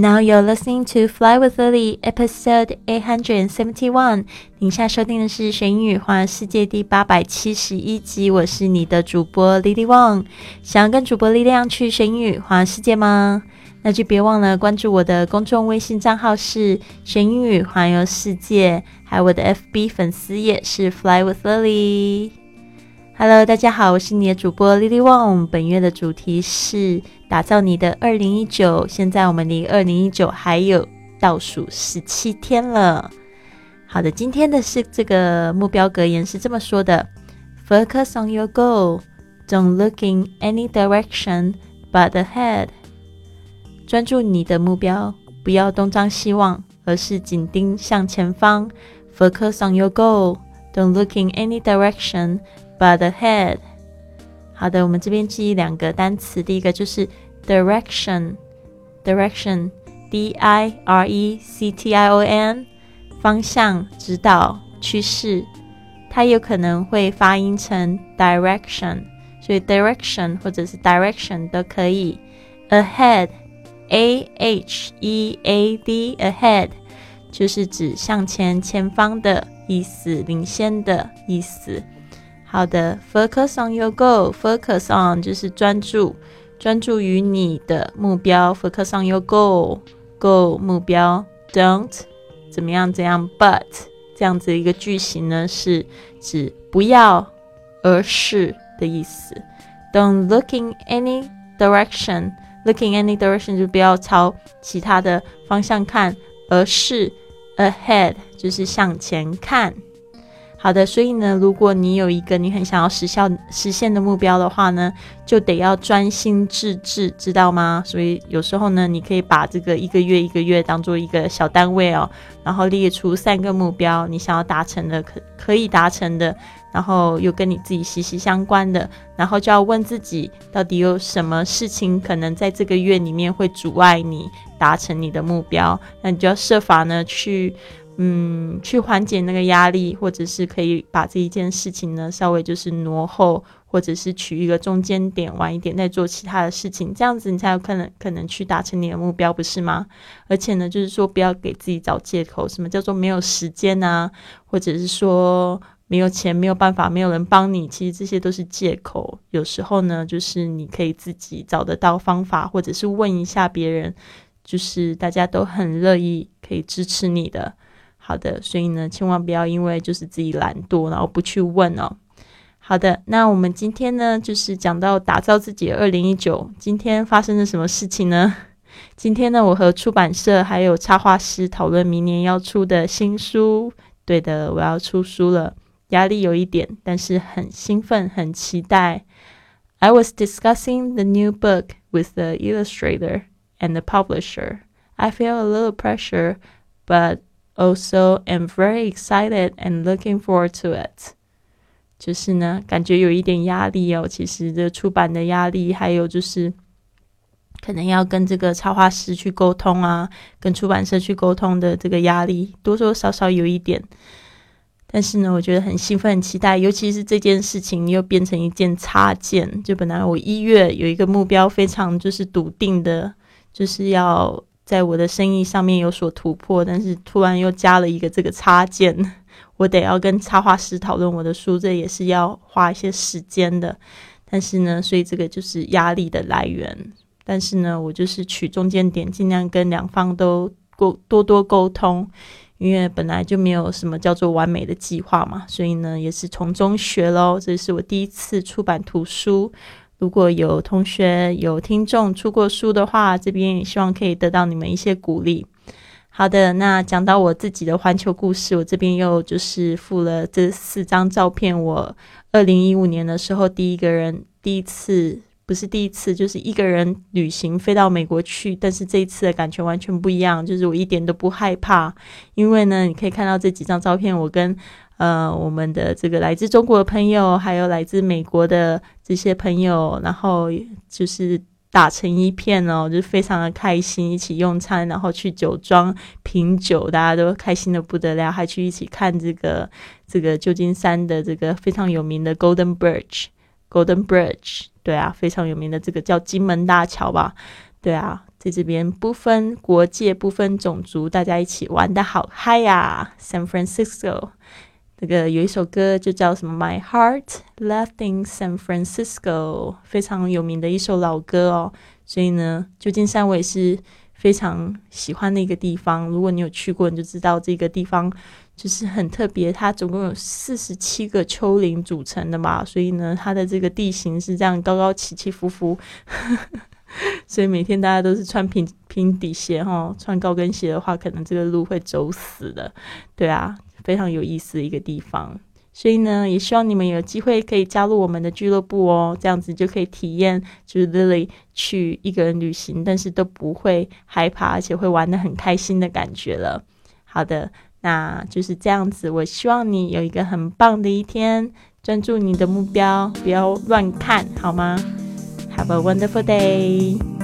Now you're listening to Fly with Lily, episode eight hundred and seventy-one。您现在收听的是《学英语环世界》第八百七十一集。我是你的主播 Lily Wang。想要跟主播力量去学英语环世界吗？那就别忘了关注我的公众微信账号是“学英语环游世界”，还有我的 FB 粉丝页是 “Fly with Lily”。Hello，大家好，我是你的主播 Lily Wang。本月的主题是打造你的二零一九。现在我们离二零一九还有倒数十七天了。好的，今天的是这个目标格言是这么说的：Focus on your goal, don't look in any direction but ahead。专注你的目标，不要东张西望，而是紧盯向前方。Focus on your goal, don't look in any direction。But ahead，好的，我们这边记忆两个单词，第一个就是 direction，direction，D I R E C T I O N，方向、指导、趋势，它有可能会发音成 direction，所以 direction 或者是 direction 都可以。Ahead，A H E A D，ahead 就是指向前、前方的意思，领先的意思。好的，focus on your goal，focus on 就是专注，专注于你的目标。focus on your goal，goal 目标。Don't 怎么样怎样，but 这样子一个句型呢，是指不要，而是的意思。Don't look in any direction，look in any direction 就不要朝其他的方向看，而是 ahead 就是向前看。好的，所以呢，如果你有一个你很想要实效实现的目标的话呢，就得要专心致志，知道吗？所以有时候呢，你可以把这个一个月一个月当做一个小单位哦，然后列出三个目标，你想要达成的可可以达成的，然后又跟你自己息息相关的，然后就要问自己，到底有什么事情可能在这个月里面会阻碍你达成你的目标？那你就要设法呢去。嗯，去缓解那个压力，或者是可以把这一件事情呢稍微就是挪后，或者是取一个中间点，晚一点再做其他的事情，这样子你才有可能可能去达成你的目标，不是吗？而且呢，就是说不要给自己找借口，什么叫做没有时间啊，或者是说没有钱、没有办法、没有人帮你，其实这些都是借口。有时候呢，就是你可以自己找得到方法，或者是问一下别人，就是大家都很乐意可以支持你的。好的，所以呢，千万不要因为就是自己懒惰，然后不去问哦。好的，那我们今天呢，就是讲到打造自己二零一九。今天发生了什么事情呢？今天呢，我和出版社还有插画师讨论明年要出的新书。对的，我要出书了，压力有一点，但是很兴奋，很期待。I was discussing the new book with the illustrator and the publisher. I feel a little pressure, but Also, am very excited and looking forward to it. 就是呢，感觉有一点压力哦。其实这出版的压力，还有就是可能要跟这个插画师去沟通啊，跟出版社去沟通的这个压力，多多少少有一点。但是呢，我觉得很兴奋、很期待，尤其是这件事情又变成一件插件。就本来我一月有一个目标，非常就是笃定的，就是要。在我的生意上面有所突破，但是突然又加了一个这个插件，我得要跟插画师讨论我的书，这也是要花一些时间的。但是呢，所以这个就是压力的来源。但是呢，我就是取中间点，尽量跟两方都沟多多沟通，因为本来就没有什么叫做完美的计划嘛。所以呢，也是从中学喽。这是我第一次出版图书。如果有同学有听众出过书的话，这边也希望可以得到你们一些鼓励。好的，那讲到我自己的环球故事，我这边又就是附了这四张照片。我二零一五年的时候，第一个人第一次不是第一次，就是一个人旅行飞到美国去，但是这一次的感觉完全不一样，就是我一点都不害怕，因为呢，你可以看到这几张照片，我跟。呃，我们的这个来自中国的朋友，还有来自美国的这些朋友，然后就是打成一片哦，就非常的开心，一起用餐，然后去酒庄品酒，大家都开心的不得了，还去一起看这个这个旧金山的这个非常有名的 Golden Bridge，Golden Bridge，对啊，非常有名的这个叫金门大桥吧，对啊。在这边不分国界、不分种族，大家一起玩的好嗨呀！San Francisco，这个有一首歌就叫什么《My Heart Left in San Francisco》，非常有名的一首老歌哦。所以呢，旧金山我也是非常喜欢的一个地方。如果你有去过，你就知道这个地方。就是很特别，它总共有四十七个丘陵组成的嘛，所以呢，它的这个地形是这样高高起起伏伏，所以每天大家都是穿平平底鞋哈，穿高跟鞋的话，可能这个路会走死的。对啊，非常有意思的一个地方，所以呢，也希望你们有机会可以加入我们的俱乐部哦，这样子就可以体验就是 Lily 去一个人旅行，但是都不会害怕，而且会玩的很开心的感觉了。好的。那就是这样子，我希望你有一个很棒的一天，专注你的目标，不要乱看，好吗？Have a wonderful day.